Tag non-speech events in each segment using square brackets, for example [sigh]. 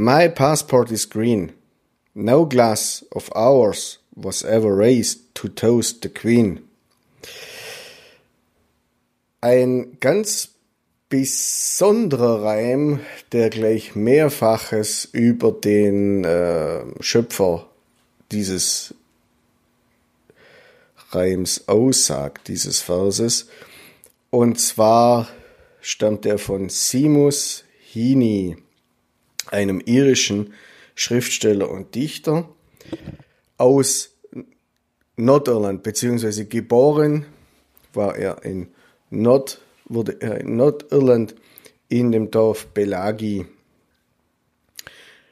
My passport is green. No glass of ours was ever raised to toast the Queen. Ein ganz besonderer Reim, der gleich mehrfaches über den äh, Schöpfer dieses Reims aussagt, dieses Verses. Und zwar stammt er von Simus Heaney, einem irischen Schriftsteller und Dichter aus Nordirland, beziehungsweise geboren war er in Nord, wurde er in Nordirland in dem Dorf Belagi.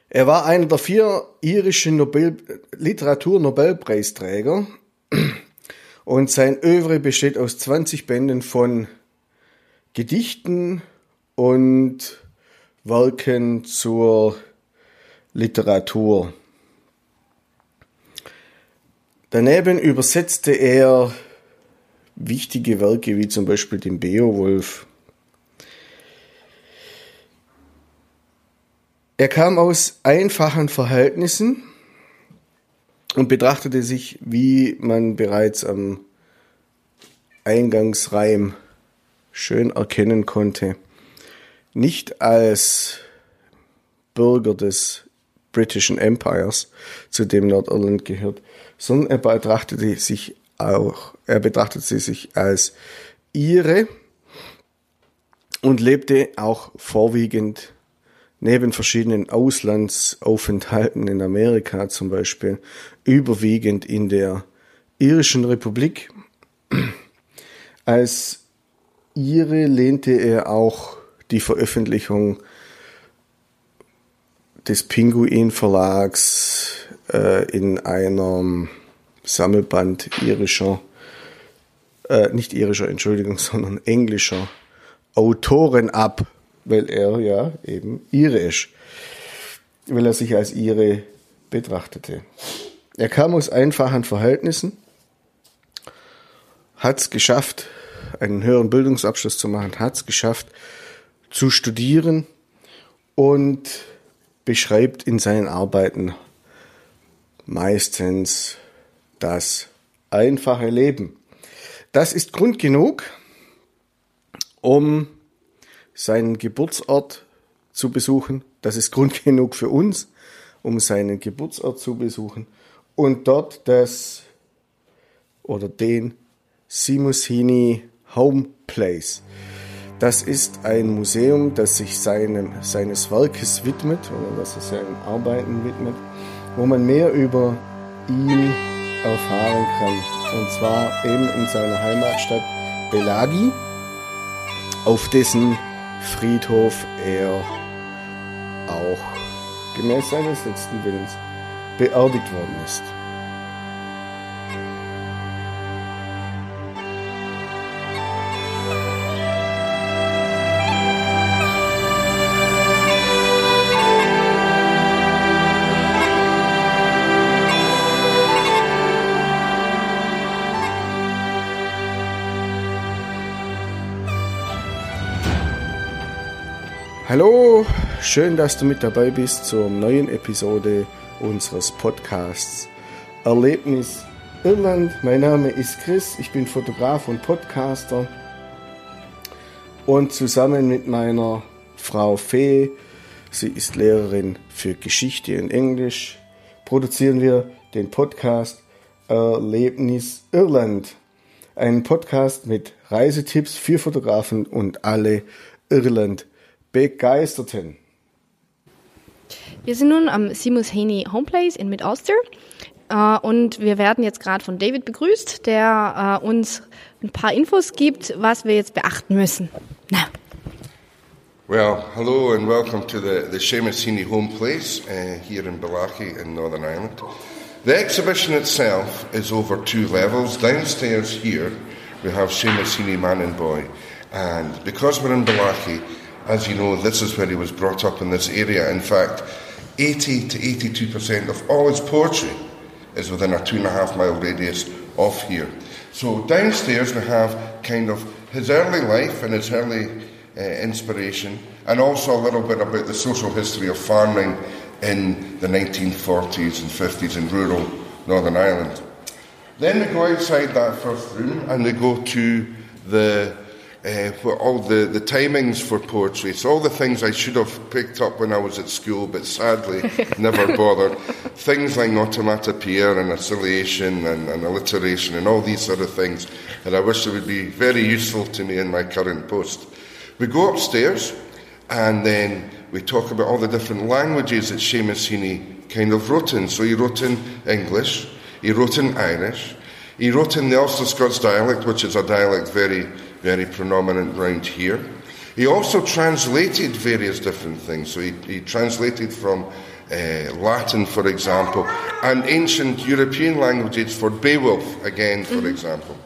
Er war einer der vier irischen Nobel Literatur-Nobelpreisträger [clears throat] und sein Övre besteht aus 20 Bänden von Gedichten und Werken zur Literatur. Daneben übersetzte er wichtige Werke wie zum Beispiel den Beowulf. Er kam aus einfachen Verhältnissen und betrachtete sich, wie man bereits am Eingangsreim schön erkennen konnte, nicht als Bürger des Britischen Empires, zu dem Nordirland gehört, sondern er betrachtete sich auch, er betrachtete sich als Ire und lebte auch vorwiegend neben verschiedenen Auslandsaufenthalten in Amerika zum Beispiel, überwiegend in der irischen Republik. Als Ire lehnte er auch die Veröffentlichung des Pinguin Verlags äh, in einem Sammelband irischer, äh, nicht irischer, Entschuldigung, [laughs] sondern englischer Autoren ab, weil er ja eben irisch, weil er sich als Ire betrachtete. Er kam aus einfachen Verhältnissen, hat es geschafft, einen höheren Bildungsabschluss zu machen, hat es geschafft, zu studieren und beschreibt in seinen Arbeiten meistens das einfache Leben. Das ist Grund genug, um seinen Geburtsort zu besuchen. Das ist Grund [laughs] genug für uns, um seinen Geburtsort zu besuchen und dort das oder den Simusini Home Place das ist ein Museum, das sich seinem, seines Werkes widmet oder das er seinen Arbeiten widmet, wo man mehr über ihn erfahren kann. Und zwar eben in seiner Heimatstadt Belagi, auf dessen Friedhof er auch gemäß seines letzten Willens beerdigt worden ist. Schön, dass du mit dabei bist zur neuen Episode unseres Podcasts Erlebnis Irland. Mein Name ist Chris, ich bin Fotograf und Podcaster und zusammen mit meiner Frau Fee, sie ist Lehrerin für Geschichte und Englisch, produzieren wir den Podcast Erlebnis Irland. Einen Podcast mit Reisetipps für Fotografen und alle Irland Begeisterten. Wir sind nun am Simus Haney Homeplace in Mid-Ulster äh, und wir werden jetzt gerade von David begrüßt, der äh, uns ein paar Infos gibt, was wir jetzt beachten müssen. Na. Well, hello and welcome to the, the Seamus Heaney Home Place uh, here in Balaki in Northern Ireland. The exhibition itself is over two levels. Downstairs here we have Seamus Heaney Man and Boy and because we're in Balaki As you know, this is where he was brought up in this area. In fact, 80 to 82% of all his poetry is within a two and a half mile radius of here. So downstairs we have kind of his early life and his early uh, inspiration, and also a little bit about the social history of farming in the 1940s and 50s in rural Northern Ireland. Then we go outside that first room and we go to the uh, all the, the timings for poetry. It's all the things I should have picked up when I was at school, but sadly [laughs] never bothered. things like automatopoeia and oscillation and, and alliteration and all these sort of things And I wish would be very useful to me in my current post. We go upstairs and then we talk about all the different languages that Seamus Heaney kind of wrote in. So he wrote in English, he wrote in Irish, he wrote in the Ulster Scots dialect, which is a dialect very, very prominent round here. He also translated various different things. So he, he translated from uh, Latin, for example, and ancient European languages for Beowulf, again, for mm-hmm. example.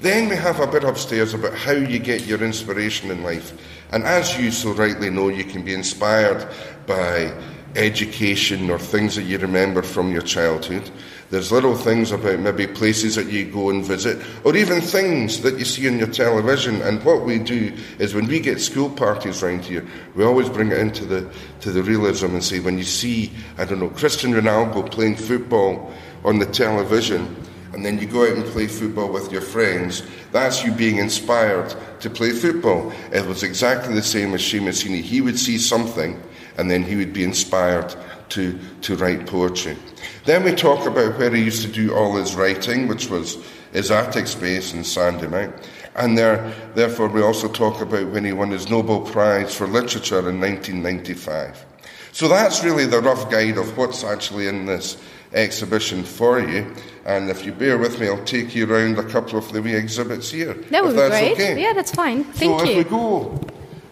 Then we have a bit upstairs about how you get your inspiration in life. And as you so rightly know, you can be inspired by education or things that you remember from your childhood. There's little things about maybe places that you go and visit, or even things that you see on your television. And what we do is when we get school parties around here, we always bring it into the to the realism and say, when you see, I don't know, Cristiano Ronaldo playing football on the television, and then you go out and play football with your friends, that's you being inspired to play football. It was exactly the same as Seamus Heaney. He would see something, and then he would be inspired to, to write poetry. Then we talk about where he used to do all his writing, which was his attic space in Sandymount. And there, therefore, we also talk about when he won his Nobel Prize for Literature in 1995. So that's really the rough guide of what's actually in this exhibition for you. And if you bear with me, I'll take you around a couple of the wee exhibits here. That would be great. Okay. Yeah, that's fine. Thank so you. So if we go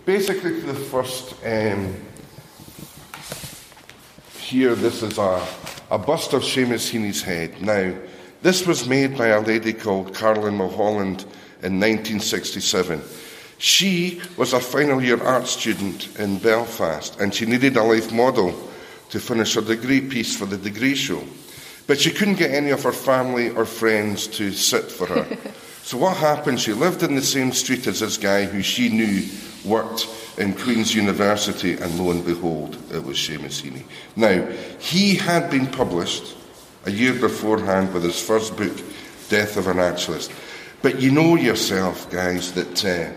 basically to the first um, here, this is a, a bust of Seamus Heaney's head. Now, this was made by a lady called Carolyn Mulholland in 1967. She was a final year art student in Belfast and she needed a life model to finish her degree piece for the degree show. But she couldn't get any of her family or friends to sit for her. [laughs] so what happened? She lived in the same street as this guy who she knew worked in Queen's University, and lo and behold, it was Seamus Heaney. Now, he had been published a year beforehand with his first book, Death of a Naturalist. But you know yourself, guys, that uh,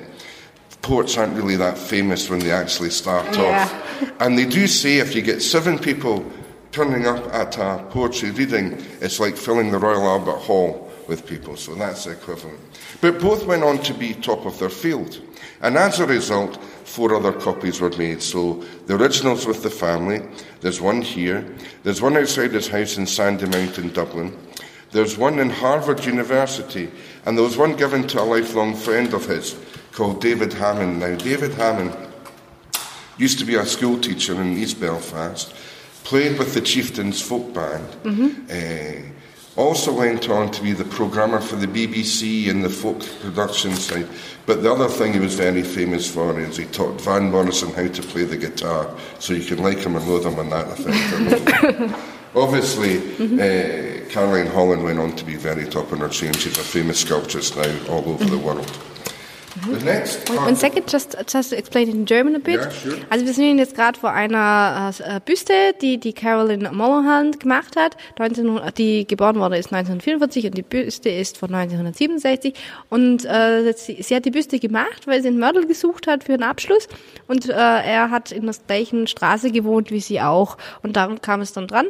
poets aren't really that famous when they actually start yeah. off. And they do say if you get seven people turning up at a poetry reading, it's like filling the Royal Albert Hall with people. So that's the equivalent. But both went on to be top of their field. And as a result, four other copies were made. So the original's with the family. There's one here. There's one outside his house in Sandymount in Dublin. There's one in Harvard University. And there was one given to a lifelong friend of his called David Hammond. Now, David Hammond used to be a school teacher in East Belfast, played with the Chieftains folk band. Mm-hmm. Uh, also went on to be the programmer for the BBC and the folk production side. But the other thing he was very famous for is he taught Van Morrison how to play the guitar, so you can like him or loathe him on that effect. [laughs] Obviously, mm-hmm. uh, Caroline Holland went on to be very top in her game. She's a famous sculptress now all over the world. Next One second, just, just to explain it in German a bit. Yeah, sure. Also wir sind jetzt gerade vor einer äh, Büste, die die Carolyn Mulholland gemacht hat, 19, die geboren wurde ist 1944 und die Büste ist von 1967 und äh, sie, sie, hat die Büste gemacht, weil sie einen Mörder gesucht hat für einen Abschluss. Und äh, er hat in der gleichen Straße gewohnt wie sie auch. Und darum kam es dann dran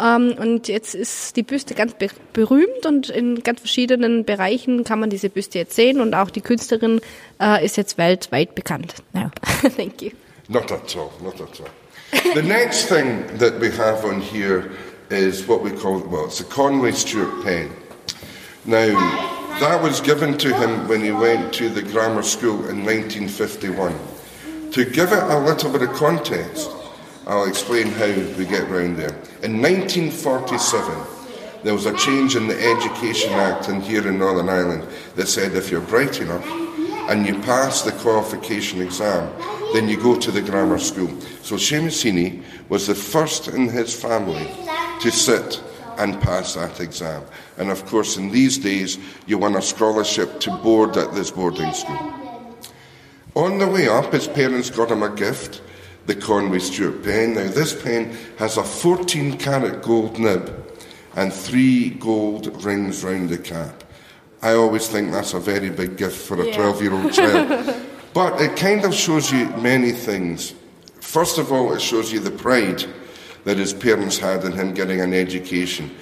und jetzt ist die Büste ganz be berühmt und in ganz verschiedenen Bereichen kann man diese Büste jetzt sehen und auch die Künstlerin äh, ist jetzt weltweit bekannt. Ja, [laughs] thank you. Not at all, not at all. The next thing that we have on here is what we call, well, it's a Conway Stewart pen. Now, that was given to him when he went to the grammar school in 1951. To give it a little bit of context, I'll explain how we get round there. In 1947, there was a change in the Education Act in here in Northern Ireland that said if you're bright enough and you pass the qualification exam, then you go to the grammar school. So Seamus Heaney was the first in his family to sit and pass that exam. And of course, in these days, you won a scholarship to board at this boarding school. On the way up, his parents got him a gift the Conway Stewart pen. Now, this pen has a 14 karat gold nib and three gold rings round the cap. I always think that's a very big gift for a Yeah. 12 year old [laughs] child. but it kind of shows you many things. First of all, it shows you the pride that his parents had in him getting an education.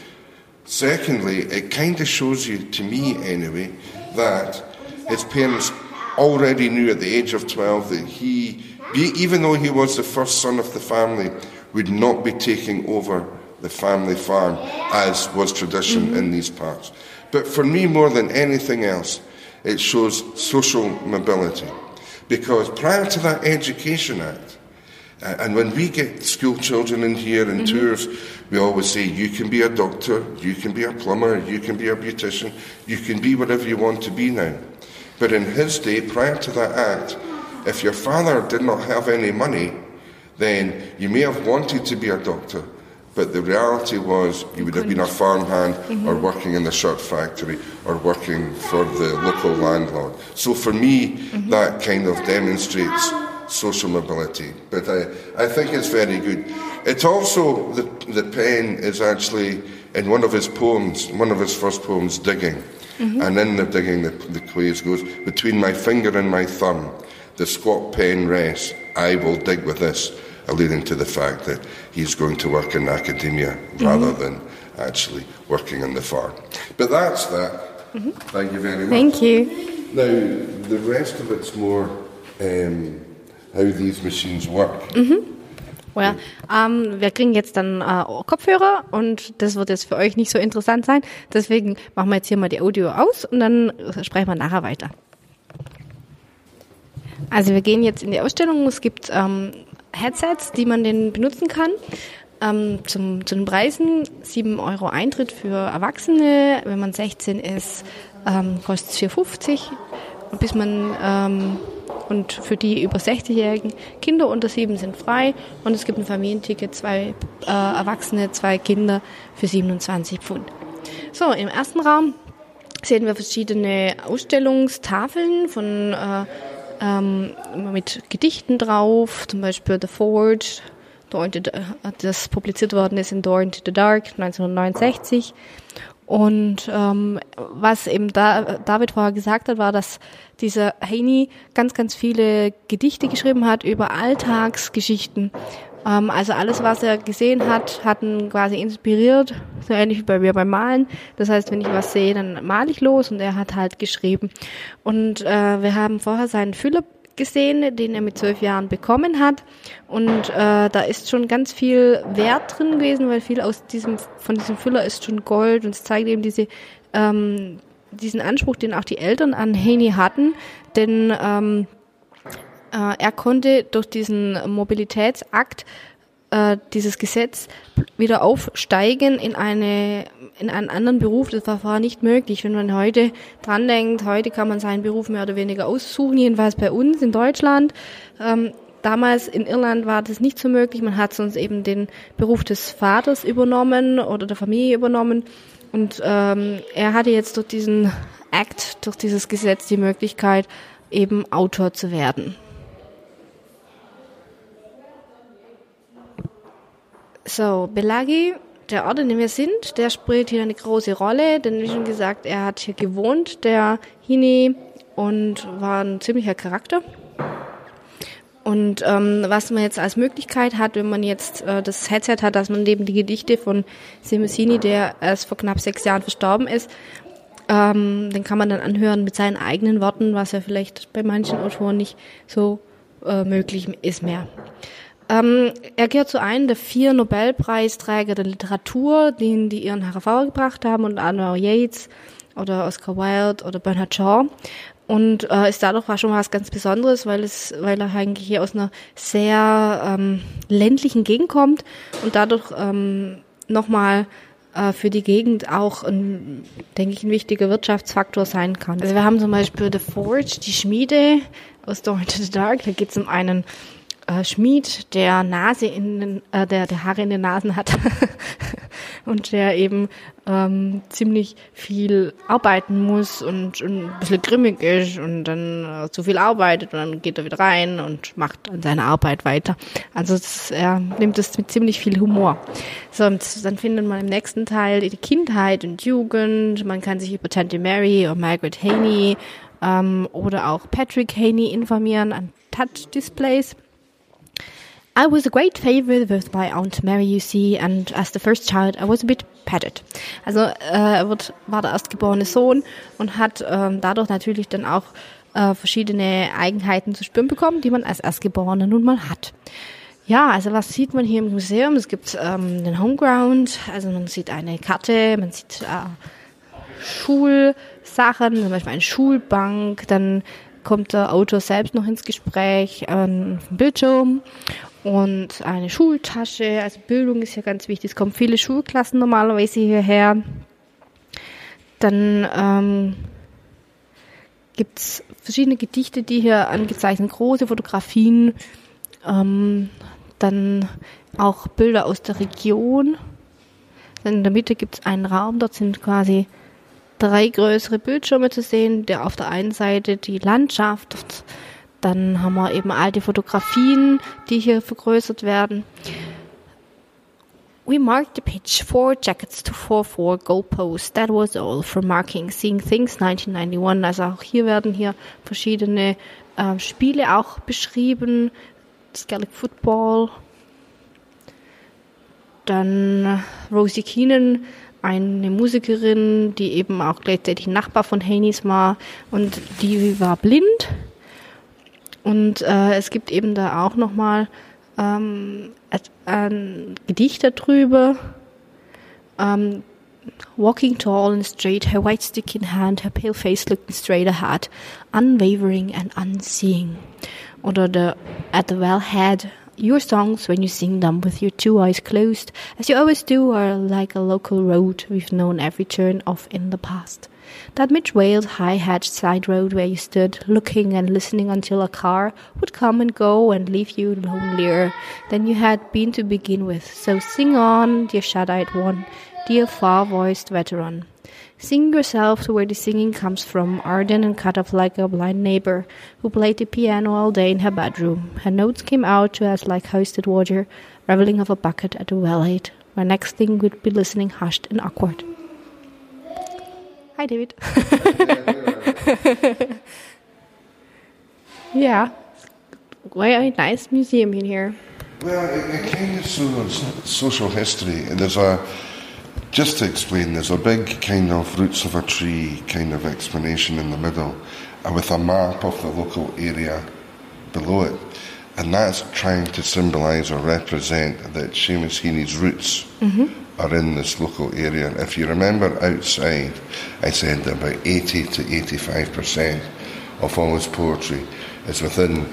Secondly, it kind of shows you, to me anyway, that his parents already knew at the age of 12 that he, even though he was the first son of the family, would not be taking over the family farm as was tradition in these parts. But for me, more than anything else, it shows social mobility. Because prior to that Education Act, uh, and when we get school children in here and tours, we always say, you can be a doctor, you can be a plumber, you can be a beautician, you can be whatever you want to be now. But in his day, prior to that act, if your father did not have any money, then you may have wanted to be a doctor, but the reality was you would have been a farmhand or mm-hmm. working in the shirt factory or working for the local landlord. So for me, mm-hmm. that kind of demonstrates social mobility. But I, I think it's very good. It also, the, the pen is actually in one of his poems, one of his first poems, Digging. Mm-hmm. And in the digging, the, the quiz goes, Between my finger and my thumb, the squat pen rests, I will dig with this, alluding to the fact that he's going to work in academia rather than actually working on the farm. But that's that. Thank you very much. Thank you. Now, the rest of it's more um, how these machines work. Well, ähm, wir kriegen jetzt dann äh, Kopfhörer und das wird jetzt für euch nicht so interessant sein. Deswegen machen wir jetzt hier mal die Audio aus und dann sprechen wir nachher weiter. Also wir gehen jetzt in die Ausstellung. Es gibt ähm, Headsets, die man den benutzen kann. Ähm, zum, zu den Preisen 7 Euro Eintritt für Erwachsene. Wenn man 16 ist, ähm, kostet es 4,50. Und bis man ähm, und für die über 60-jährigen Kinder unter sieben sind frei und es gibt ein Familienticket, zwei äh, Erwachsene, zwei Kinder für 27 Pfund. So, im ersten Raum sehen wir verschiedene Ausstellungstafeln von äh, ähm, mit Gedichten drauf, zum Beispiel The Forge, the, das publiziert worden ist in Door into the Dark 1969. Und ähm, was eben da, David vorher gesagt hat, war, dass dieser Haney ganz, ganz viele Gedichte geschrieben hat über Alltagsgeschichten. Ähm, also alles, was er gesehen hat, hat ihn quasi inspiriert, so ähnlich wie bei mir beim Malen. Das heißt, wenn ich was sehe, dann male ich los und er hat halt geschrieben. Und äh, wir haben vorher seinen Füller gesehen, den er mit zwölf Jahren bekommen hat. Und äh, da ist schon ganz viel Wert drin gewesen, weil viel aus diesem, von diesem Füller ist schon Gold und es zeigt eben diese, ähm, diesen Anspruch, den auch die Eltern an Haney hatten. Denn ähm, äh, er konnte durch diesen Mobilitätsakt äh, dieses Gesetz wieder aufsteigen in eine in einen anderen Beruf. Das war vorher nicht möglich. Wenn man heute dran denkt, heute kann man seinen Beruf mehr oder weniger aussuchen, jedenfalls bei uns in Deutschland. Ähm, damals in Irland war das nicht so möglich. Man hat sonst eben den Beruf des Vaters übernommen oder der Familie übernommen. Und ähm, er hatte jetzt durch diesen Act, durch dieses Gesetz die Möglichkeit, eben Autor zu werden. So, Belagi, der Ort, in dem wir sind, der spielt hier eine große Rolle, denn wie schon gesagt, er hat hier gewohnt, der Hini, und war ein ziemlicher Charakter. Und ähm, was man jetzt als Möglichkeit hat, wenn man jetzt äh, das Headset hat, dass man neben die Gedichte von Semusini, der erst vor knapp sechs Jahren verstorben ist, ähm, den kann man dann anhören mit seinen eigenen Worten, was ja vielleicht bei manchen Autoren nicht so äh, möglich ist mehr. Ähm, er gehört zu einem der vier Nobelpreisträger der Literatur, den die ihren hervorgebracht haben, und Anwar Yates oder Oscar Wilde oder Bernard Shaw. Und äh, ist dadurch war schon was ganz Besonderes, weil es, weil er eigentlich hier aus einer sehr ähm, ländlichen Gegend kommt und dadurch ähm, nochmal äh, für die Gegend auch, ein, denke ich, ein wichtiger Wirtschaftsfaktor sein kann. Also wir haben zum Beispiel The Forge, die Schmiede aus Door into the Dark. Da geht es um einen äh, Schmied, der Nase in den, äh, der, der Haare in den Nasen hat [laughs] und der eben ähm, ziemlich viel arbeiten muss und, und ein bisschen grimmig ist und dann äh, zu viel arbeitet und dann geht er wieder rein und macht an seiner Arbeit weiter. Also das, er nimmt es mit ziemlich viel Humor. So, und dann findet man im nächsten Teil die Kindheit und Jugend. Man kann sich über Tante Mary oder Margaret Haney ähm, oder auch Patrick Haney informieren an Touch-Displays. I was a great favorite with my Aunt Mary, you see, and as the first child, I was a bit petted. Also äh, er wird, war der erstgeborene Sohn und hat ähm, dadurch natürlich dann auch äh, verschiedene Eigenheiten zu spüren bekommen, die man als Erstgeborener nun mal hat. Ja, also was sieht man hier im Museum? Es gibt ähm, den Homeground, also man sieht eine Karte, man sieht äh, Schulsachen, zum Beispiel eine Schulbank, dann kommt der Autor selbst noch ins Gespräch, ähm, Bildschirm und eine Schultasche. Also Bildung ist ja ganz wichtig. Es kommen viele Schulklassen normalerweise hierher. Dann ähm, gibt es verschiedene Gedichte, die hier angezeichnet, große Fotografien, ähm, dann auch Bilder aus der Region. Dann in der Mitte gibt es einen Raum, dort sind quasi drei größere Bildschirme zu sehen, der auf der einen Seite die Landschaft, dann haben wir eben alte Fotografien, die hier vergrößert werden. We marked the pitch, four jackets to four four goalposts. That was all for marking Seeing Things 1991. Also auch hier werden hier verschiedene äh, Spiele auch beschrieben. Das Gaelic Football. Dann Rosie Keenan, eine Musikerin, die eben auch gleichzeitig Nachbar von Haneys war und die war blind und äh, es gibt eben da auch nochmal ähm, ein Gedicht darüber. Um, walking tall and straight, her white stick in hand, her pale face looking straight ahead, unwavering and unseeing. Oder the, at the wellhead, your songs when you sing them with your two eyes closed, as you always do, are like a local road we've known every turn of in the past. That mid-railed, high-hatched side road where you stood, looking and listening until a car would come and go and leave you lonelier than you had been to begin with. So sing on, dear shut-eyed one, dear far-voiced veteran. Sing yourself to where the singing comes from, ardent and cut off like a blind neighbor who played the piano all day in her bedroom. Her notes came out to us like hoisted water, reveling of a bucket at a well aid, where next thing we'd be listening hushed and awkward. Hi, David. [laughs] yeah, quite a nice museum in here. Well, it, it kind of so, social history. There's a just to explain. There's a big kind of roots of a tree kind of explanation in the middle, and with a map of the local area below it, and that's trying to symbolise or represent that Seamus Heaney's roots. Mm-hmm are in this local area. If you remember outside, I said that about 80 to 85% of all his poetry is within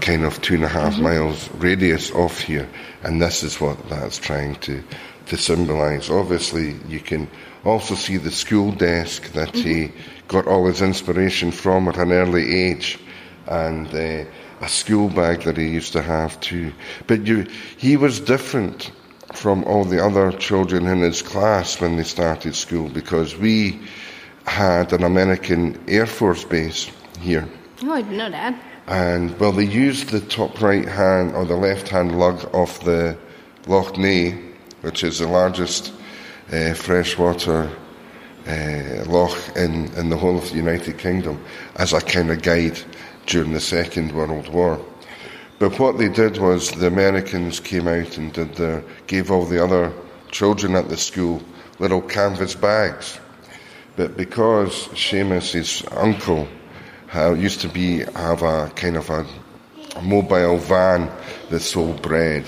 kind of two and a half mm-hmm. miles radius off here, and this is what that's trying to, to symbolise. Obviously, you can also see the school desk that mm-hmm. he got all his inspiration from at an early age, and uh, a school bag that he used to have too. But you, he was different from all the other children in his class when they started school because we had an American Air Force base here. Oh, I didn't know that. And well, they used the top right hand or the left hand lug of the Loch Ness, which is the largest uh, freshwater uh, loch in, in the whole of the United Kingdom, as a kind of guide during the Second World War. But what they did was the Americans came out and did their, gave all the other children at the school little canvas bags. But because Seamus's uncle used to be have a kind of a mobile van that sold bread,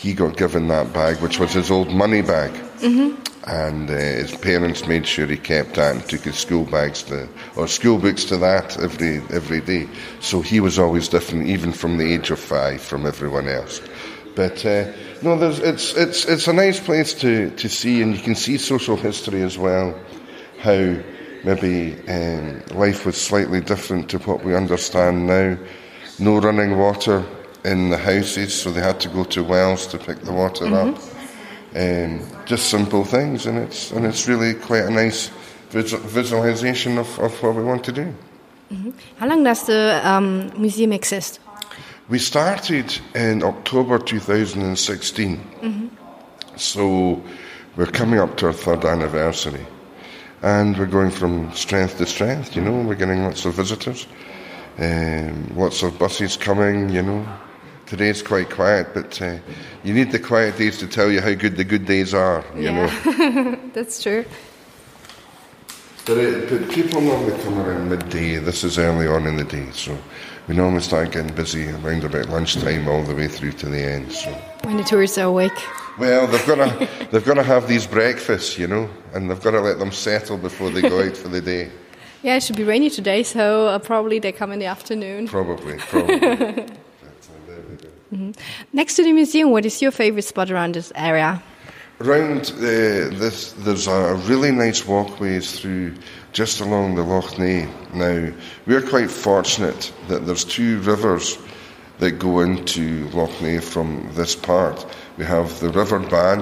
he got given that bag, which was his old money bag. Mm-hmm and uh, his parents made sure he kept that and took his school bags to, or school books to that every every day. So he was always different, even from the age of five, from everyone else. But uh, no, there's, it's it's it's a nice place to, to see, and you can see social history as well. How maybe um, life was slightly different to what we understand now. No running water in the houses, so they had to go to wells to pick the water mm-hmm. up Um, just simple things, and it's and it's really quite a nice visual, visualization of, of what we want to do. How long does the um, museum exist? We started in October 2016, so we're coming up to our third anniversary, and we're going from strength to strength. You know, we're getting lots of visitors, um, lots of buses coming. You know, today's quite quiet, but uh, you need the quiet days to tell you how good the good days are. You know. [laughs] that's true. But, it, but people normally come around midday. This is early on in the day, so we normally start getting busy around about lunchtime all the way through to the end. So, When the tourists are awake. well, they've got to [laughs] they've got to have these breakfasts, you know, and they've got to let them settle before they go out for the day. [laughs] Yeah, it should be rainy today, so uh, probably they come in the afternoon. Probably, probably. Go. Next to the museum, what is your favorite spot around this area? Around uh, this, there's a really nice walkways through just along the Loch Ness. Now, we're quite fortunate that there's two rivers that go into Loch Ness from this part. We have the River Ban,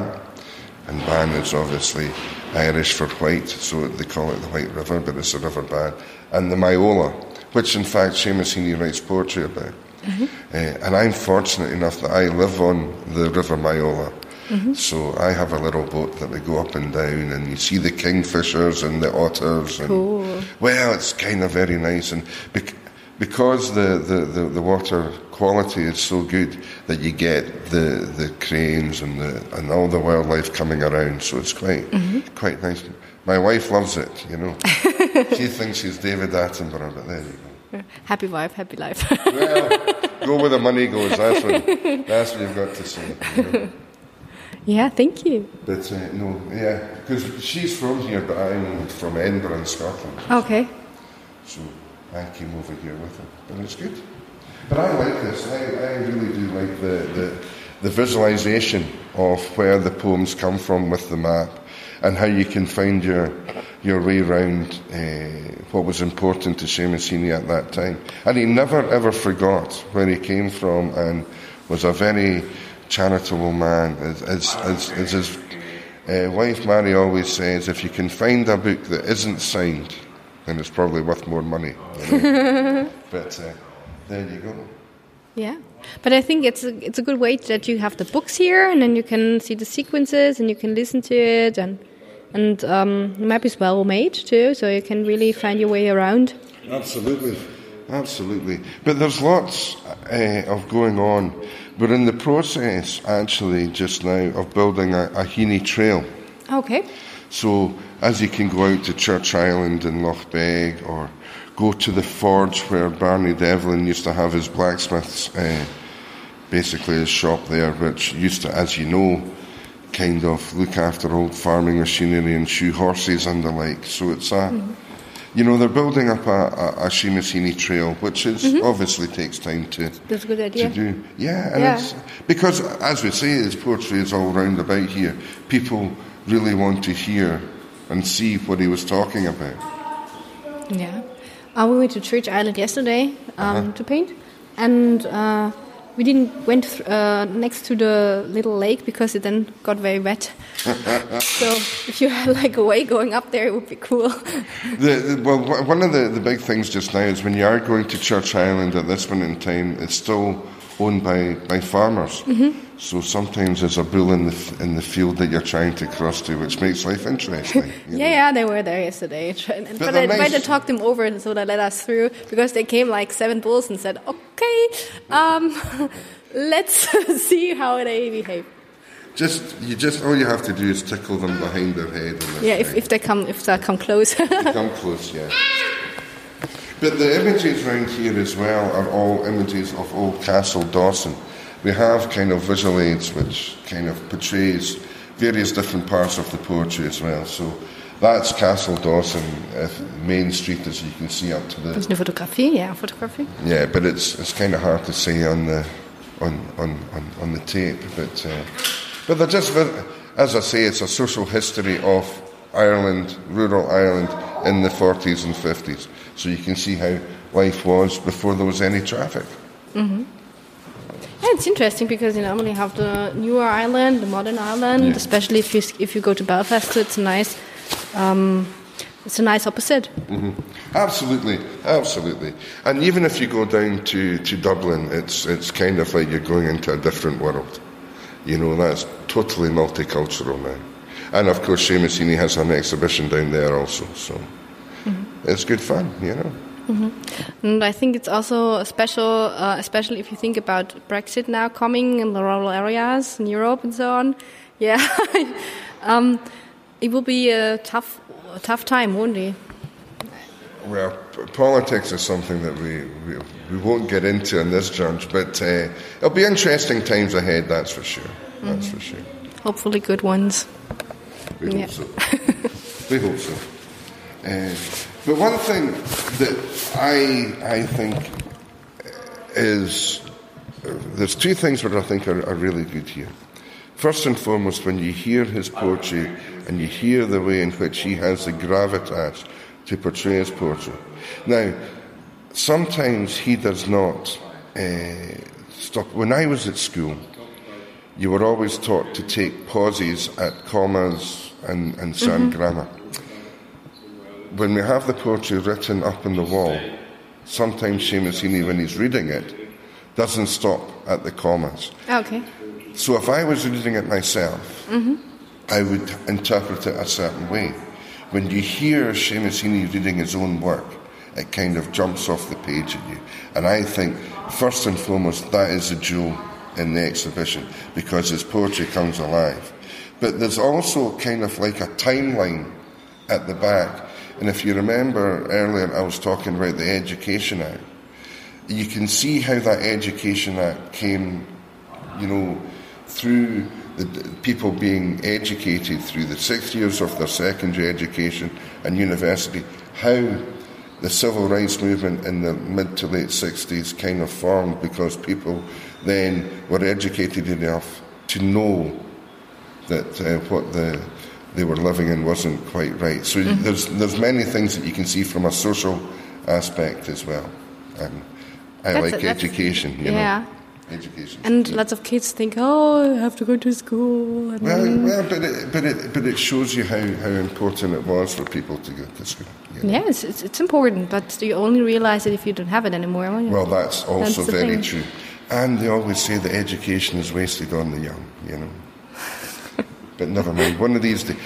and Ban is obviously Irish for white, so they call it the White River, but it's the River Bann, and the Myola, which in fact Seamus Heaney writes poetry about. Uh, and I'm fortunate enough that I live on the River Myola. So I have a little boat that we go up and down, and you see the kingfishers and the otters. And, Cool. Well, it's kind of very nice, and bec- because the, the, the, the water quality is so good that you get the, the cranes and the and all the wildlife coming around, so it's quite quite nice. My wife loves it, you know. [laughs] she thinks she's David Attenborough, but there you go. [laughs] Happy wife, happy life. Well, go where the money goes. That's what that's what you've got to say. You know? yeah, thank you. But uh, no, yeah, because she's from here, but I'm from Edinburgh in Scotland, Okay. so I came over here with her. But it's good. But I like this. I, I really do like the, the the visualization of where the poems come from with the map, and how you can find your your way around uh, what was important to Seamus Heaney at that time. And he never ever forgot where he came from, and was a very charitable man. As as as, as his uh, wife Mary always says, if you can find a book that isn't signed, then it's probably worth more money. [laughs] you know. but uh, there you go. Yeah, but I think it's a, it's a good way that you have the books here, and then you can see the sequences, and you can listen to it, and and um, the map is well made too, so you can really find your way around. Absolutely, absolutely. But there's lots uh, of going on. We're in the process, actually, just now, of building a, a Heaney Trail. Okay. So, as you can go out to Church Island in Loch Beg or go to the forge where Barney Devlin used to have his blacksmith's, uh, basically his shop there, which used to, as you know, kind of look after old farming machinery and shoe horses and the like. So it's a, you know, they're building up a, a, a Heaney trail, which is obviously takes time to That's a good idea. to do. Yeah, and Yeah. it's because as we say, his poetry is all round about here. People really want to hear and see what he was talking about. Yeah. Uh, we went to Church Island yesterday um, to paint, and uh, we didn't went uh, next to the little lake because it then got very wet. [laughs] so if you had like a way going up there, it would be cool. [laughs] The, the, well, one of the, the big things just now is when you are going to Church Island at this point in time, it's still owned by, by farmers. So sometimes there's a bull in the f- in the field that you're trying to cross to, which makes life interesting. [laughs] you know. yeah, yeah, they were there yesterday, [laughs] but, they're I tried to talk them over, and so they let us through because they came like seven bulls and said, "Okay, um, [laughs] let's see how they behave." Just you just all you have to do is tickle them behind their head. And Yeah, if, if they come if they come close. Come close, yeah. But the images around here as well are all images of old Castle Dawson. We have kind of visual aids which kind of portrays various different parts of the poetry as well. So that's Castle Dawson, uh, Main Street, as you can see up to Dat is the photography, yeah, photography. yeah. But it's it's kind of hard to say on the on on on, on the tape. But uh, but they're just as I say, it's a social history of Ireland, rural Ireland in the 40s and 50s. So you can see how life was before there was any traffic. Yeah, Yeah, it's interesting because you normally have the newer island, the modern island, Yeah. especially if you if you go to Belfast. So it's a nice, um, it's a nice opposite. Absolutely, absolutely. And even if you go down to, to Dublin, it's it's kind of like you're going into a different world. You know, that's totally multicultural now. And of course, Seamus Heaney has an exhibition down there also, so it's good fun, you know. And I think it's also special, uh, especially if you think about Brexit now coming in the rural areas in Europe and so on. [laughs] Yeah, [laughs] um, it will be a tough, a tough time, won't it? Well, politics is something that we, we, we won't get into in this judge, but uh, it'll be interesting times ahead, that's for sure. That's for sure. Hopefully, good ones. We hope Yeah. so. [laughs] we hope so. Uh, but one thing that I I think is there's two things that I think are, are really good here. First and foremost, when you hear his poetry and you hear the way in which he has the gravitas to portray his poetry. Now, sometimes he does not uh, stop. When I was at school, you were always taught to take pauses at commas and, and certain grammar. When we have the poetry written up on the wall, sometimes Seamus Heaney, when he's reading it, doesn't stop at the commas. Okay. So if I was reading it myself, mm-hmm. I would interpret it a certain way. When you hear Seamus Heaney reading his own work, it kind of jumps off the page at you. And I think, first and foremost, that is a jewel in the exhibition because his poetry comes alive. But there's also kind of like a timeline at the back. And if you remember earlier, I was talking about the Education Act. You can see how that Education Act came you know, through the people being educated through the six years of their secondary education and university, how the civil rights movement in the mid to late 60s kind of formed because people then were educated enough to know that uh, what the they were living in wasn't quite right. So mm-hmm. there's there's many things that you can see from a social aspect as well. And I That's- like that's- education, you yeah. know. Education. And lots of kids think, oh, I have to go to school. And Well, well, but it, but it, but it shows you how, how important it was for people to go to school. you know. Yes, it's, it's important, but you only realize it if you don't have it anymore. Well, that's also That's very thing. true. And they always say that education is wasted on the young, you know. But never mind. One of these days,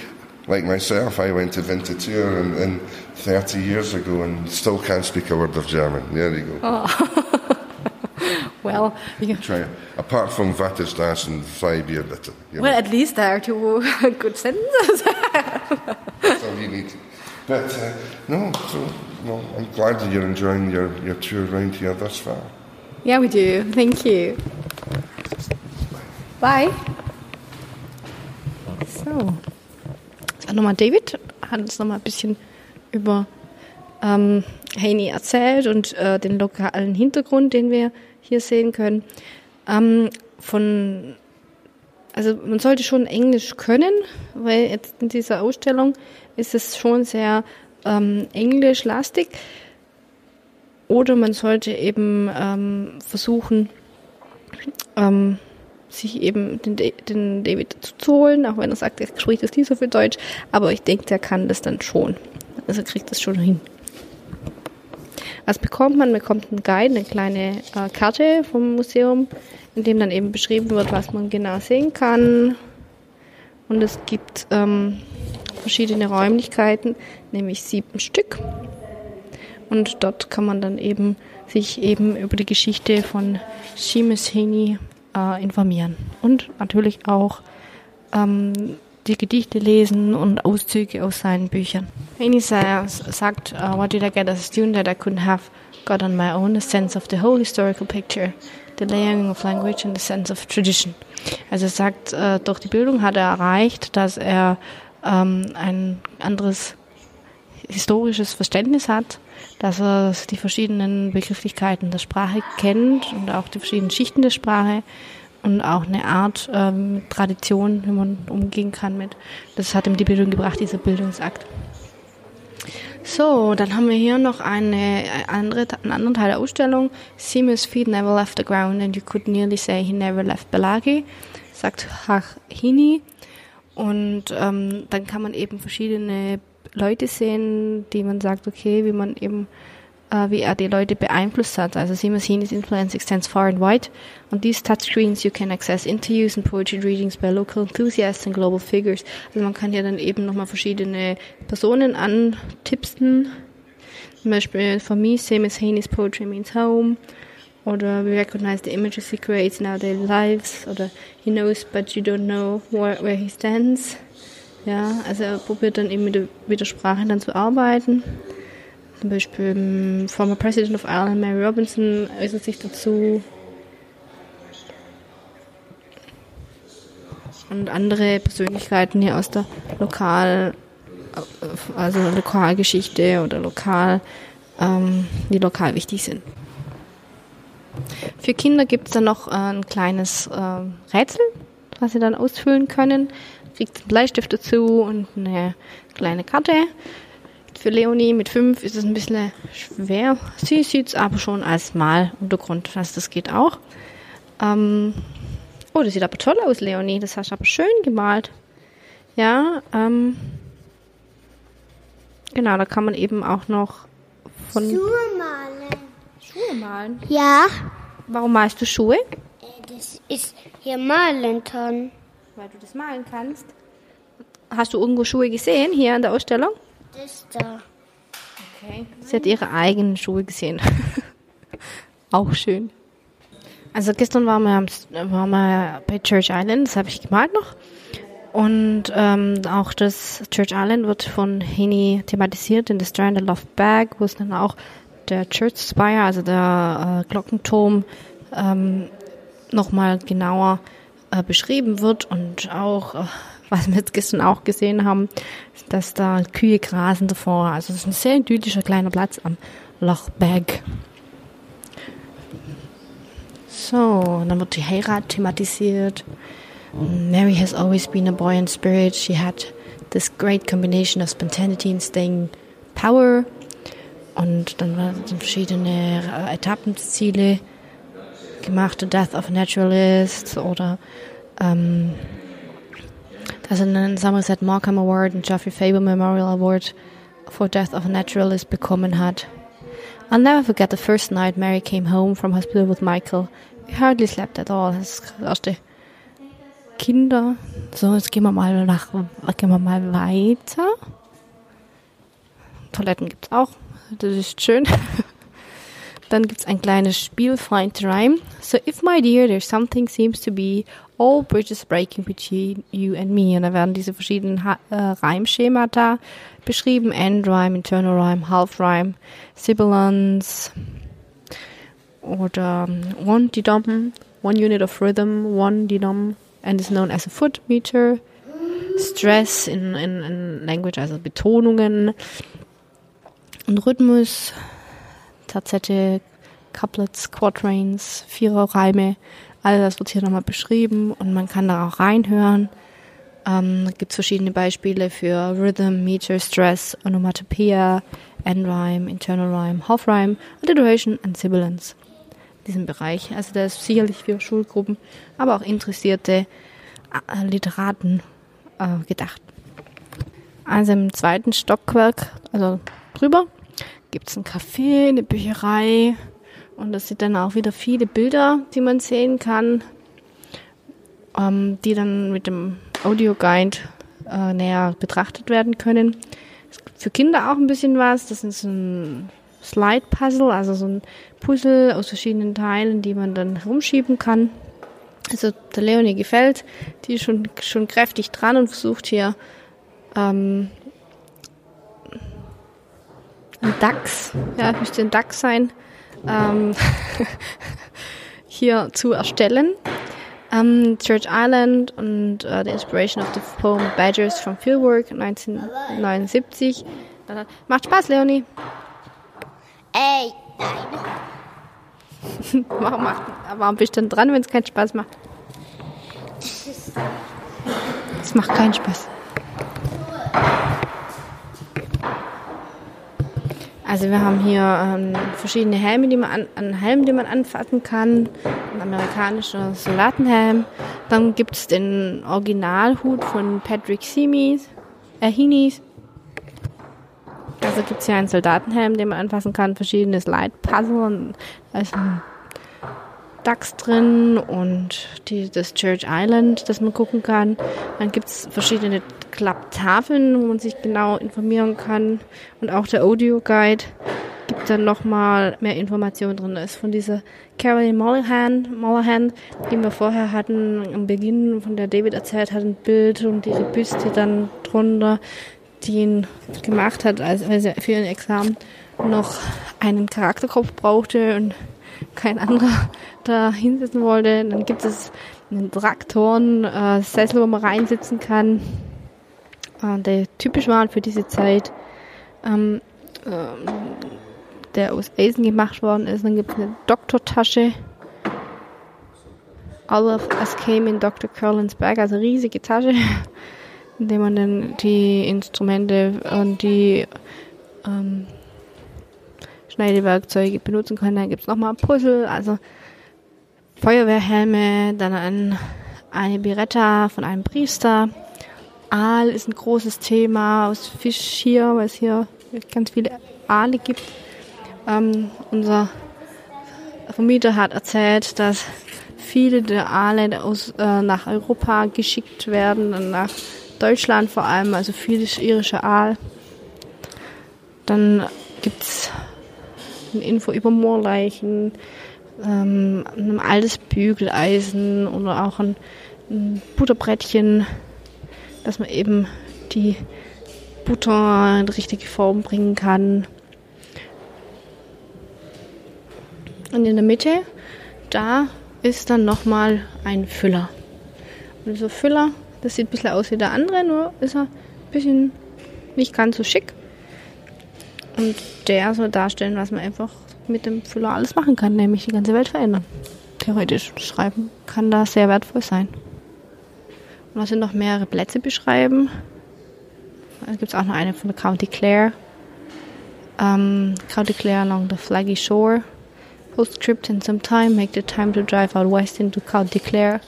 like myself, I went to Winterthur and, and 30 years ago and still can't speak a word of German. There you go. Oh. [laughs] well, you, can Try apart from what is das and Freibier bitte. You know. well, at least there are two [laughs] good sentences. That's all you need. But uh, no, so no, I'm glad that you're enjoying your, your tour around here thus far. Yeah, we do. Thank you. Bye. So. Dann nochmal David hat uns nochmal ein bisschen über ähm, Haney erzählt und äh, den lokalen Hintergrund, den wir hier sehen können. Ähm, von, also man sollte schon Englisch können, weil jetzt in dieser Ausstellung ist es schon sehr ähm, englischlastig. Oder man sollte eben ähm, versuchen, ähm, sich eben den, den David zu holen, auch wenn er sagt, er spricht jetzt nicht so viel Deutsch, aber ich denke, der kann das dann schon. Also er kriegt das schon hin. Was bekommt man? Man bekommt einen Guide, eine kleine äh, Karte vom Museum, in dem dann eben beschrieben wird, was man genau sehen kann. Und es gibt ähm, verschiedene Räumlichkeiten, nämlich sieben Stück. Und dort kann man dann eben sich eben über die Geschichte von Seamus Heaney äh, informieren. Und natürlich auch ähm, die Gedichte lesen und Auszüge aus seinen Büchern. Heaney sa- sagt, uh, what did I get as a student that I couldn't have got on my own? A sense of the whole historical picture, the layering of language and the sense of tradition. Also er sagt, äh, durch die Bildung hat er erreicht, dass er ähm, ein anderes historisches Verständnis hat, dass er die verschiedenen Begrifflichkeiten der Sprache kennt und auch die verschiedenen Schichten der Sprache und auch eine Art ähm, Tradition, wie man umgehen kann mit. Das hat ihm die Bildung gebracht, dieser Bildungsakt. So, dann haben wir hier noch eine, andere, einen anderen Teil der Ausstellung. Seamus feet never left the ground and you could nearly say he never left Belagi, sagt Hachini. Und ähm, dann kann man eben verschiedene Leute sehen, die man sagt, okay, wie man eben äh, wie er die Leute beeinflusst hat. Also Simon's influence extends far and wide. On these touchscreens you can access interviews and poetry readings by local enthusiasts and global figures. Also man kann hier dann eben nochmal verschiedene Personen antipsen. Zum Beispiel for me, Seamus Haney's poetry means home. Oder we recognize the images he creates in our daily lives. Oder he knows but you don't know where, where he stands. Ja, also er probiert dann eben mit der, mit der Sprache dann zu arbeiten. Zum Beispiel ähm, former President of Ireland Mary Robinson äußert sich dazu. Und andere Persönlichkeiten hier aus der Lokal, also Lokalgeschichte oder lokal, ähm, die lokal wichtig sind. Für Kinder gibt es dann noch ein kleines äh, Rätsel, was sie dann ausfüllen können. Kriegt einen Bleistift dazu und eine kleine Karte. Für Leonie mit fünf ist es ein bisschen schwer. Sie sieht es aber schon als Maluntergrund, also das geht auch. Ähm oh, das sieht aber toll aus, Leonie. Das hast du aber schön gemalt. Ja, ähm genau, da kann man eben auch noch von Schuhe malen. Schuhe malen. Ja, Warum malst du Schuhe? äh, das ist hier Malenton. Weil du das malen kannst. Hast du irgendwo Schuhe gesehen hier in der Ausstellung? Das da. Okay. Sie hat ihre eigenen Schuhe gesehen. [laughs] Auch schön. Also gestern waren wir, am- waren wir bei Church Island, das habe ich gemalt noch. Und ähm, auch das Church Island wird von Henny thematisiert in The Strand and Loft Bag, wo es dann auch der Church Spire, also der äh, Glockenturm, ähm, nochmal genauer äh, beschrieben wird und auch, äh, was wir jetzt gestern auch gesehen haben, dass da Kühe grasen davor. Also es ist ein sehr idyllischer kleiner Platz am Loch Bag. So, dann wird die Heirat thematisiert. Mary has always been a boy in spirit. She had this great combination of spontaneity and staying power. Und dann waren verschiedene äh, Etappenziele gemacht. The Death of a Naturalist oder ähm, dass er einen Somerset Markham Award und Geoffrey Faber Memorial Award for Death of a Naturalist bekommen hat. I'll never forget the first night Mary came home from hospital with Michael. We hardly slept at all. Das ist das erste Kinder. So, jetzt gehen wir mal nach, gehen wir mal weiter. Toiletten gibt's auch. Das ist schön. [laughs] Dann gibt's ein kleines Spiel, Find Rhyme. So, if my dear, there's something seems to be all bridges breaking between you and me. Und da werden diese verschiedenen äh, Reimschemata beschrieben. End Rhyme, Internal Rhyme, Half Rhyme, Sibilance oder um, One Dedom, One Unit of Rhythm, One Dedom, and is known as a foot meter. Stress in, in, in Language, also Betonungen und Rhythmus, Terzette, Couplets, Quatrains, Viererreime, all das wird hier nochmal beschrieben und man kann da auch reinhören. Ähm, gibt es verschiedene Beispiele für Rhythm, Meter, Stress, Onomatopoeia, End-Rhyme, Internal Rhyme, Half-Rhyme, Alliteration und Sibilance. In diesem Bereich. Also der ist sicherlich für Schulgruppen, aber auch interessierte äh, Literaten äh, gedacht. Also im zweiten Stockwerk, also drüber, gibt es ein Café, eine Bücherei und das sind dann auch wieder viele Bilder, die man sehen kann, ähm, die dann mit dem Audioguide äh, näher betrachtet werden können. Es gibt für Kinder auch ein bisschen was, das ist ein Slide-Puzzle, also so ein Puzzle aus verschiedenen Teilen, die man dann herumschieben kann. Also der Leonie gefällt, die ist schon, schon kräftig dran und versucht hier ähm, ein Dachs, ja, müsste ein Dachs sein, ähm, [laughs] hier zu erstellen. Um, Church Island und uh, the inspiration of the poem Badgers from Fieldwork 1979. Äh, Macht Spaß, Leonie. Ey, [laughs] Warum, macht, warum bist du denn dran, wenn es keinen Spaß macht? Es macht keinen Spaß. Also wir haben hier ähm, verschiedene Helme, die man an, einen Helm, den man anfassen kann. Ein amerikanischer Soldatenhelm. Dann gibt es den Originalhut von Patrick Seamies, äh, Heenies. Also gibt es hier einen Soldatenhelm, den man anfassen kann, verschiedene Slide-Puzzle. Da ist ein Dachs drin und die, das Church Island, das man gucken kann. Dann gibt es verschiedene Klapptafeln, wo man sich genau informieren kann. Und auch der Audio Guide gibt dann nochmal mehr Informationen drin. Da ist von dieser Carolyn Mollahan, Mollahan, die wir vorher hatten, am Beginn, von der David erzählt hat, ein Bild und ihre Büste dann drunter, die ihn gemacht hat, als, als er für ihren Examen noch einen Charakterkopf brauchte und kein anderer [laughs] da hinsetzen wollte. Dann gibt es einen Traktoren, äh, Sessel, wo man reinsitzen kann, äh, der typisch war für diese Zeit, ähm, äh, der aus Eisen gemacht worden ist. Dann gibt es eine Doktortasche. All of us came in Dr. Curlin's bag, also riesige Tasche, [laughs] in der man dann die Instrumente und die ähm, Schneidewerkzeuge benutzen kann. Dann gibt es nochmal ein Puzzle, also Feuerwehrhelme, dann ein, eine Biretta von einem Priester. Aal ist ein großes Thema aus Fisch hier, weil es hier ganz viele Aale gibt. Ähm, unser Vermieter hat erzählt, dass viele der Aale aus, äh, nach Europa geschickt werden, nach Deutschland vor allem, also viel irische Aal. Dann gibt es eine Info über Moorleichen, ähm, ein altes Bügeleisen oder auch ein, ein Butterbrettchen, dass man eben die Butter in die richtige Form bringen kann. Und in der Mitte, da ist dann nochmal ein Füller. Und dieser Füller, das sieht ein bisschen aus wie der andere, nur ist er ein bisschen nicht ganz so schick. Und der soll darstellen, was man einfach mit dem Füller alles machen kann, nämlich die ganze Welt verändern. Theoretisch schreiben kann da sehr wertvoll sein. Und da sind noch mehrere Plätze beschreiben. Da gibt es auch noch eine von der County Clare. Um, County Clare along the Flaggy Shore. Postscript in some time, make the time to drive out west into County Clare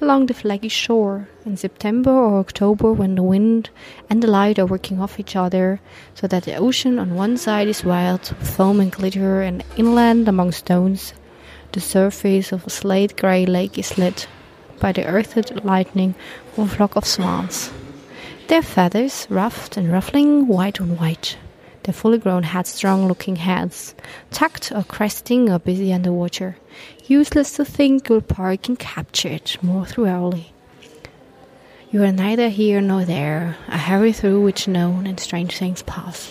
along the flaggy shore in September or October when the wind and the light are working off each other, so that the ocean on one side is wild, foam and glitter, and inland among stones, the surface of a slate grey lake is lit by the earthed lightning of a flock of swans. Their feathers, ruffed and ruffling white on white, their fully grown headstrong looking heads, tucked or cresting or busy underwater. Useless to think will park and capture it more thoroughly. You are neither here nor there. a hurry through which known and strange things pass.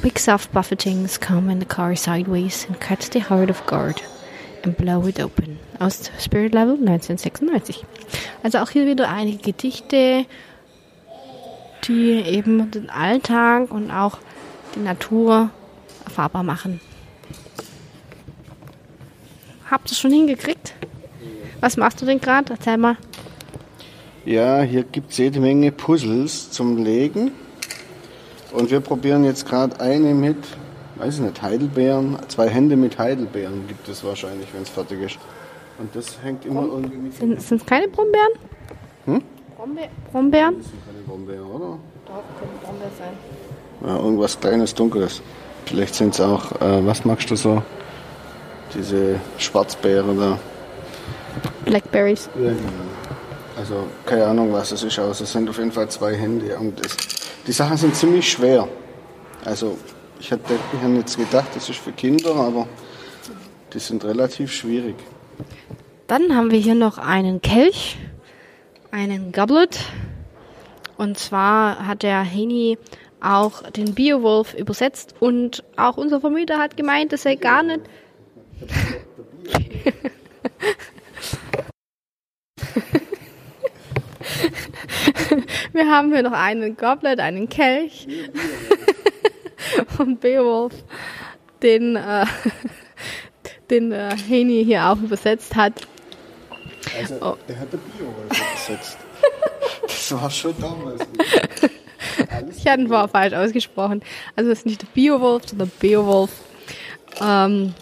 Big soft buffetings come in the car sideways and catch the heart of guard and blow it open. Aus Spirit Level 1996. Also auch hier wieder einige Gedichte, die eben den Alltag und auch die Natur erfahrbar machen. Habt ihr schon hingekriegt? Was machst du denn gerade? Erzähl mal. Ja, hier gibt es jede Menge Puzzles zum Legen. Und wir probieren jetzt gerade eine mit, weiß ich nicht, Heidelbeeren. Zwei Hände mit Heidelbeeren gibt es wahrscheinlich, wenn es fertig ist. Und das hängt immer irgendwie mit. Sind es keine Brombeeren? Hm? Brombe Brombeeren? Das sind keine Brombeeren, oder? Doch, können Brombeeren sein. Ja, irgendwas kleines, dunkles. Vielleicht sind es auch, äh, was magst du so? Diese Schwarzbeeren da. Blackberries. Also keine Ahnung, was es ist, aber es sind auf jeden Fall zwei Hände. Und das, die Sachen sind ziemlich schwer. Also ich hätte ich hätte jetzt gedacht, das ist für Kinder, aber die sind relativ schwierig. Dann haben wir hier noch einen Kelch, einen Goblet. Und zwar hat der Heni auch den Beowulf übersetzt und auch unser Vermieter hat gemeint, das sei gar nicht. [laughs] Wir haben hier noch einen Goblet, einen Kelch von Beowulf, den, äh, [laughs] den äh, Heni hier auch übersetzt hat. Also Oh. der hat der Bio übersetzt. das war schon damals. Ich hatte ihn vorher falsch ausgesprochen. Also es ist nicht der Beowulf, sondern Beowulf. Ähm,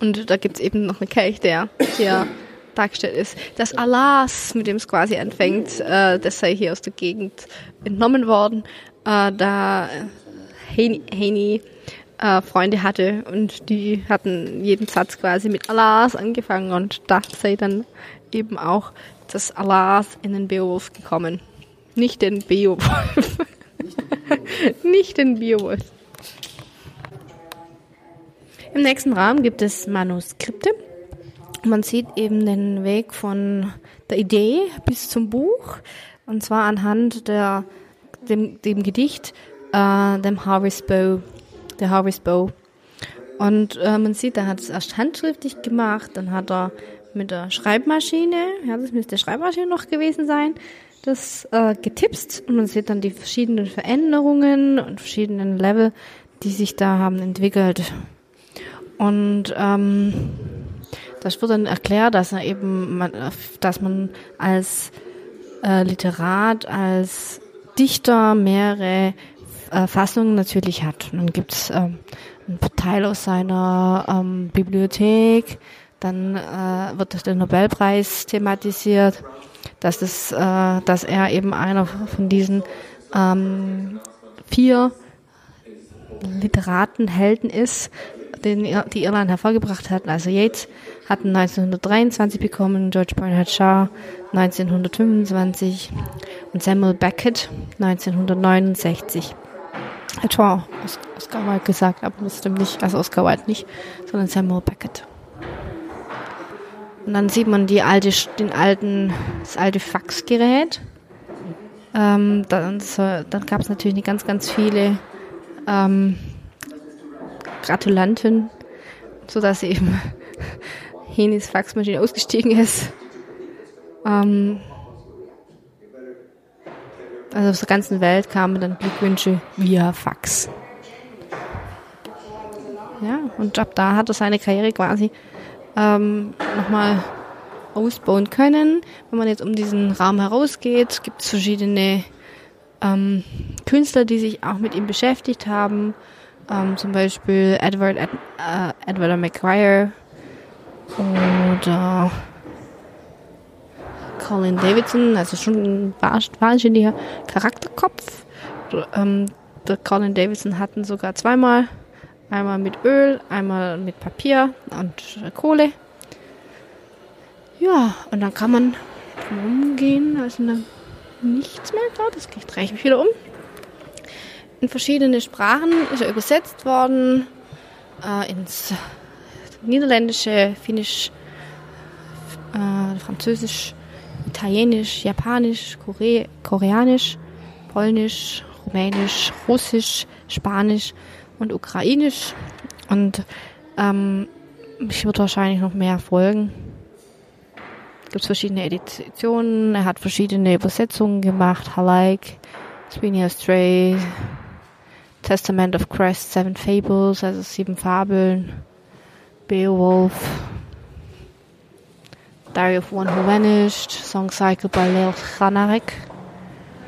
und da gibt's eben noch einen Kelch, der hier [laughs] dargestellt ist. Das Alas, mit dem es quasi anfängt, äh, das sei hier aus der Gegend entnommen worden, äh, da Haney äh, Freunde hatte und die hatten jeden Satz quasi mit Alas angefangen und da sei dann eben auch das Alas in den Beowulf gekommen. Nicht den Beowulf. [laughs] Nicht den Beowulf. Im nächsten Raum gibt es Manuskripte. Man sieht eben den Weg von der Idee bis zum Buch. Und zwar anhand der, dem, dem Gedicht, äh, dem Harvest Bow, der Harvest Bow. Und äh, man sieht, er hat es erst handschriftlich gemacht, dann hat er mit der Schreibmaschine, ja, das müsste Schreibmaschine noch gewesen sein, das äh, getipst und man sieht dann die verschiedenen Veränderungen und verschiedenen Level, die sich da haben entwickelt. Und ähm, das wird dann erklärt, dass er eben, man, dass man als äh, Literat, als Dichter mehrere äh, Fassungen natürlich hat. Und dann gibt's ähm, einen Teil aus seiner ähm, Bibliothek, dann äh, wird der Nobelpreis thematisiert, dass, das, äh, dass er eben einer von diesen ähm, vier Literatenhelden ist, den die Irland hervorgebracht hat. Also Yates hat 1923 bekommen, George Bernard Shaw 1925 und Samuel Beckett 1969. Etwa Oscar Wilde gesagt, aber das stimmt nicht. Also Oscar Wilde nicht, sondern Samuel Beckett. Und dann sieht man die alte, den alten, das alte Faxgerät. Ähm, dann dann gab es natürlich ganz, ganz viele ähm, Gratulanten, sodass eben [laughs] Henis Faxmaschine ausgestiegen ist. Ähm, also aus der ganzen Welt kamen dann Glückwünsche via Fax. Ja, und ab da hat er seine Karriere quasi ähm, nochmal ausbauen können. Wenn man jetzt um diesen Raum herausgeht, gibt es verschiedene ähm, Künstler, die sich auch mit ihm beschäftigt haben. Ähm, zum Beispiel Edward, Ed, äh, Edward McGuire oder Colin Davidson, also schon ein wahnsinniger Charakterkopf. Ähm, der Colin Davidson hatten sogar zweimal Einmal mit Öl, einmal mit Papier und Kohle. Ja, und dann kann man umgehen, also nichts mehr da. Das drehe ich mich wieder um. In verschiedene Sprachen ist er übersetzt worden. Äh, ins Niederländische, Finnisch, äh, Französisch, Italienisch, Japanisch, Kore Koreanisch, Polnisch, Rumänisch, Russisch, Spanisch und Ukrainisch. Und ähm, ich würde wahrscheinlich noch mehr folgen. Es gibt verschiedene Editionen, er hat verschiedene Übersetzungen gemacht, Halike, Sweeney Stray, Testament of Christ, Seven Fables, also sieben Fabeln, Beowulf, Diary of One Who Vanished, Song Cycle by Lil Chanarek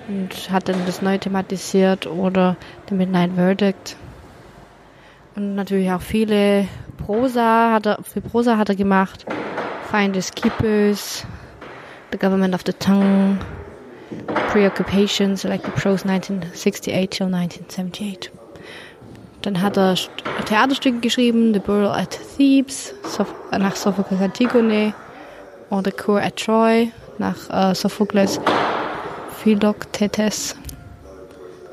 und hat dann das neu thematisiert oder The Midnight Verdict. Und natürlich auch viele Prosa hat er, für Prosa hat er gemacht. Finders Keepers, The Government of the Tongue, Preoccupations, Selected Prose 1968 till 1978. Dann hat er Theaterstücke geschrieben, The Burial at Thebes, nach Sophocles Antigone, oder Cour at Troy, nach äh, Sophokles Philoktetes.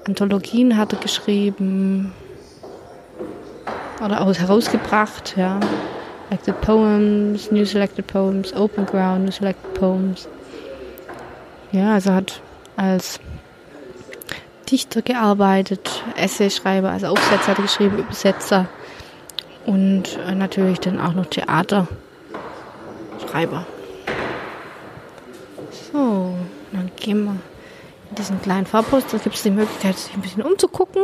Anthologien hat er geschrieben, oder aus herausgebracht, ja. Selected Poems, New Selected Poems, Open Ground, New Selected Poems. Ja, also hat als Dichter gearbeitet, Essayschreiber, also Aufsätze hat er geschrieben, Übersetzer und äh, natürlich dann auch noch Theaterschreiber. So, dann gehen wir in diesen kleinen Farbpost. Da gibt es die Möglichkeit, sich ein bisschen umzugucken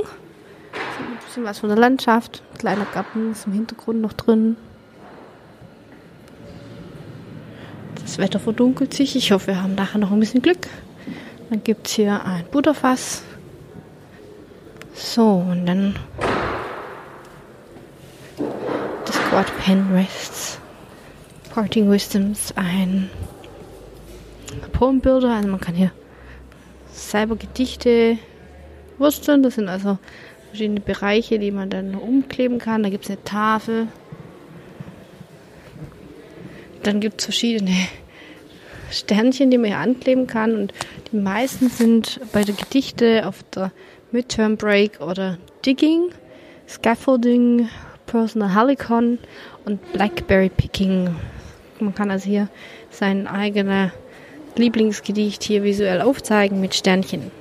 bisschen was von der Landschaft. Kleiner Garten ist im Hintergrund noch drin. Das Wetter verdunkelt sich. Ich hoffe, wir haben nachher noch ein bisschen Glück. Dann gibt es hier ein Butterfass So, und dann das Quad Pen Rests. Parting Wisdoms, ein Poembilder, also man kann hier selber Gedichte wursteln. Das sind also verschiedene Bereiche, die man dann umkleben kann. Da gibt es eine Tafel. Dann gibt es verschiedene Sternchen, die man hier ankleben kann. Und die meisten sind bei der Gedichte auf der Midterm Break oder Digging, Scaffolding, Personal Helicon und Blackberry Picking. Man kann also hier sein eigenes Lieblingsgedicht hier visuell aufzeigen mit Sternchen.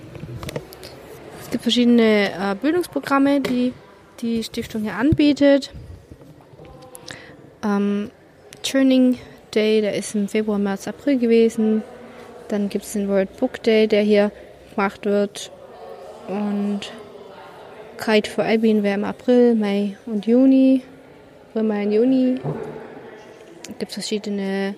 Es gibt verschiedene äh, Bildungsprogramme, die die Stiftung hier anbietet. Ähm, Turning Day, der ist im Februar, März, April gewesen. Dann gibt es den World Book Day, der hier gemacht wird. Und Kite for Albin wäre im April, Mai und Juni. April, Mai und Juni. Gibt es verschiedene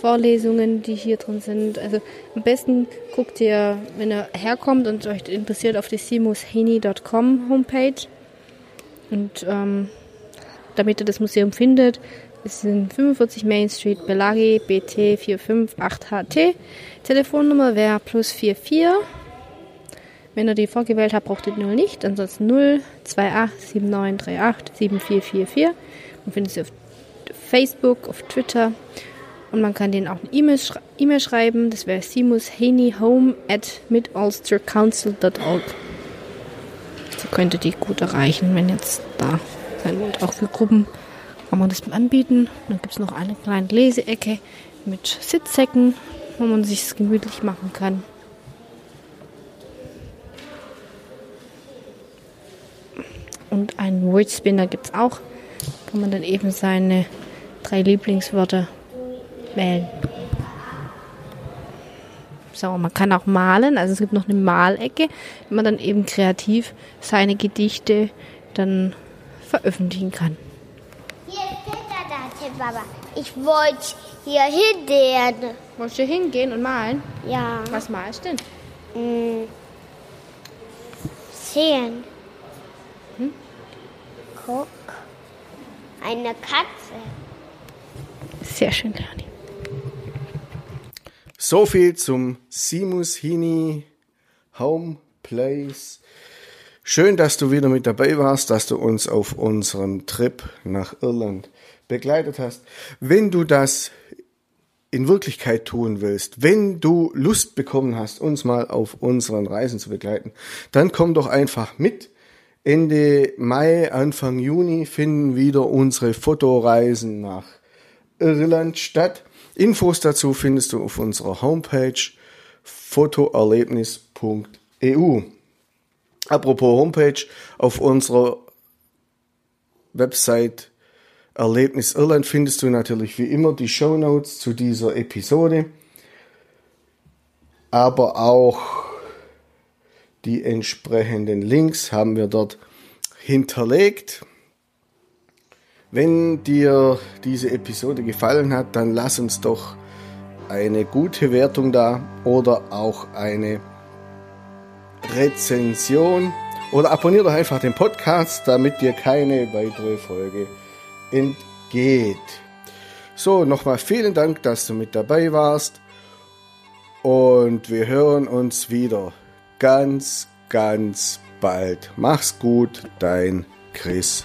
Vorlesungen, die hier drin sind. Also am besten guckt ihr, wenn ihr herkommt und euch interessiert, auf die simushaney.com Homepage. Und ähm, damit ihr das Museum findet, ist in 45 Main Street, Belagi, BT 458HT. Telefonnummer wäre plus 44. Wenn ihr die vorgewählt habt, braucht ihr 0 nicht. Ansonsten 0 28 7938 7444. Man findet sie auf Facebook, auf Twitter. Und man kann denen auch eine E-Mail schre e schreiben. Das wäre simushaneyhome at midulstercouncil.org. So könnt ihr die gut erreichen, wenn jetzt da sein wollt. Auch für Gruppen kann man das anbieten. Dann gibt es noch eine kleine Leseecke mit Sitzsäcken, wo man sich gemütlich machen kann. Und einen Wordspinner gibt es auch. Kann man dann eben seine drei Lieblingswörter wählen. So, man kann auch malen, also es gibt noch eine Malecke, wo man dann eben kreativ seine Gedichte dann veröffentlichen kann. Hier ist da, Papa. Ich wollte hier hingehen. Wolltest du hingehen und malen? Ja. Was malst du denn? Hm. Sehen. Hm? Guck. Eine Katze. Sehr schön, Leonie. So viel zum Simus Hini Home Place. Schön, dass du wieder mit dabei warst, dass du uns auf unserem Trip nach Irland begleitet hast. Wenn du das in Wirklichkeit tun willst, wenn du Lust bekommen hast, uns mal auf unseren Reisen zu begleiten, dann komm doch einfach mit. Ende Mai, Anfang Juni finden wieder unsere Fotoreisen nach Irland statt. Infos dazu findest du auf unserer Homepage fotoerlebnis.eu. Apropos Homepage, auf unserer Website Erlebnis Irland findest du natürlich wie immer die Show Notes zu dieser Episode, aber auch die entsprechenden Links haben wir dort hinterlegt. Wenn dir diese Episode gefallen hat, dann lass uns doch eine gute Wertung da oder auch eine Rezension oder abonniere doch einfach den Podcast, damit dir keine weitere Folge entgeht. So, nochmal vielen Dank, dass du mit dabei warst und wir hören uns wieder ganz, ganz bald. Mach's gut, dein Chris.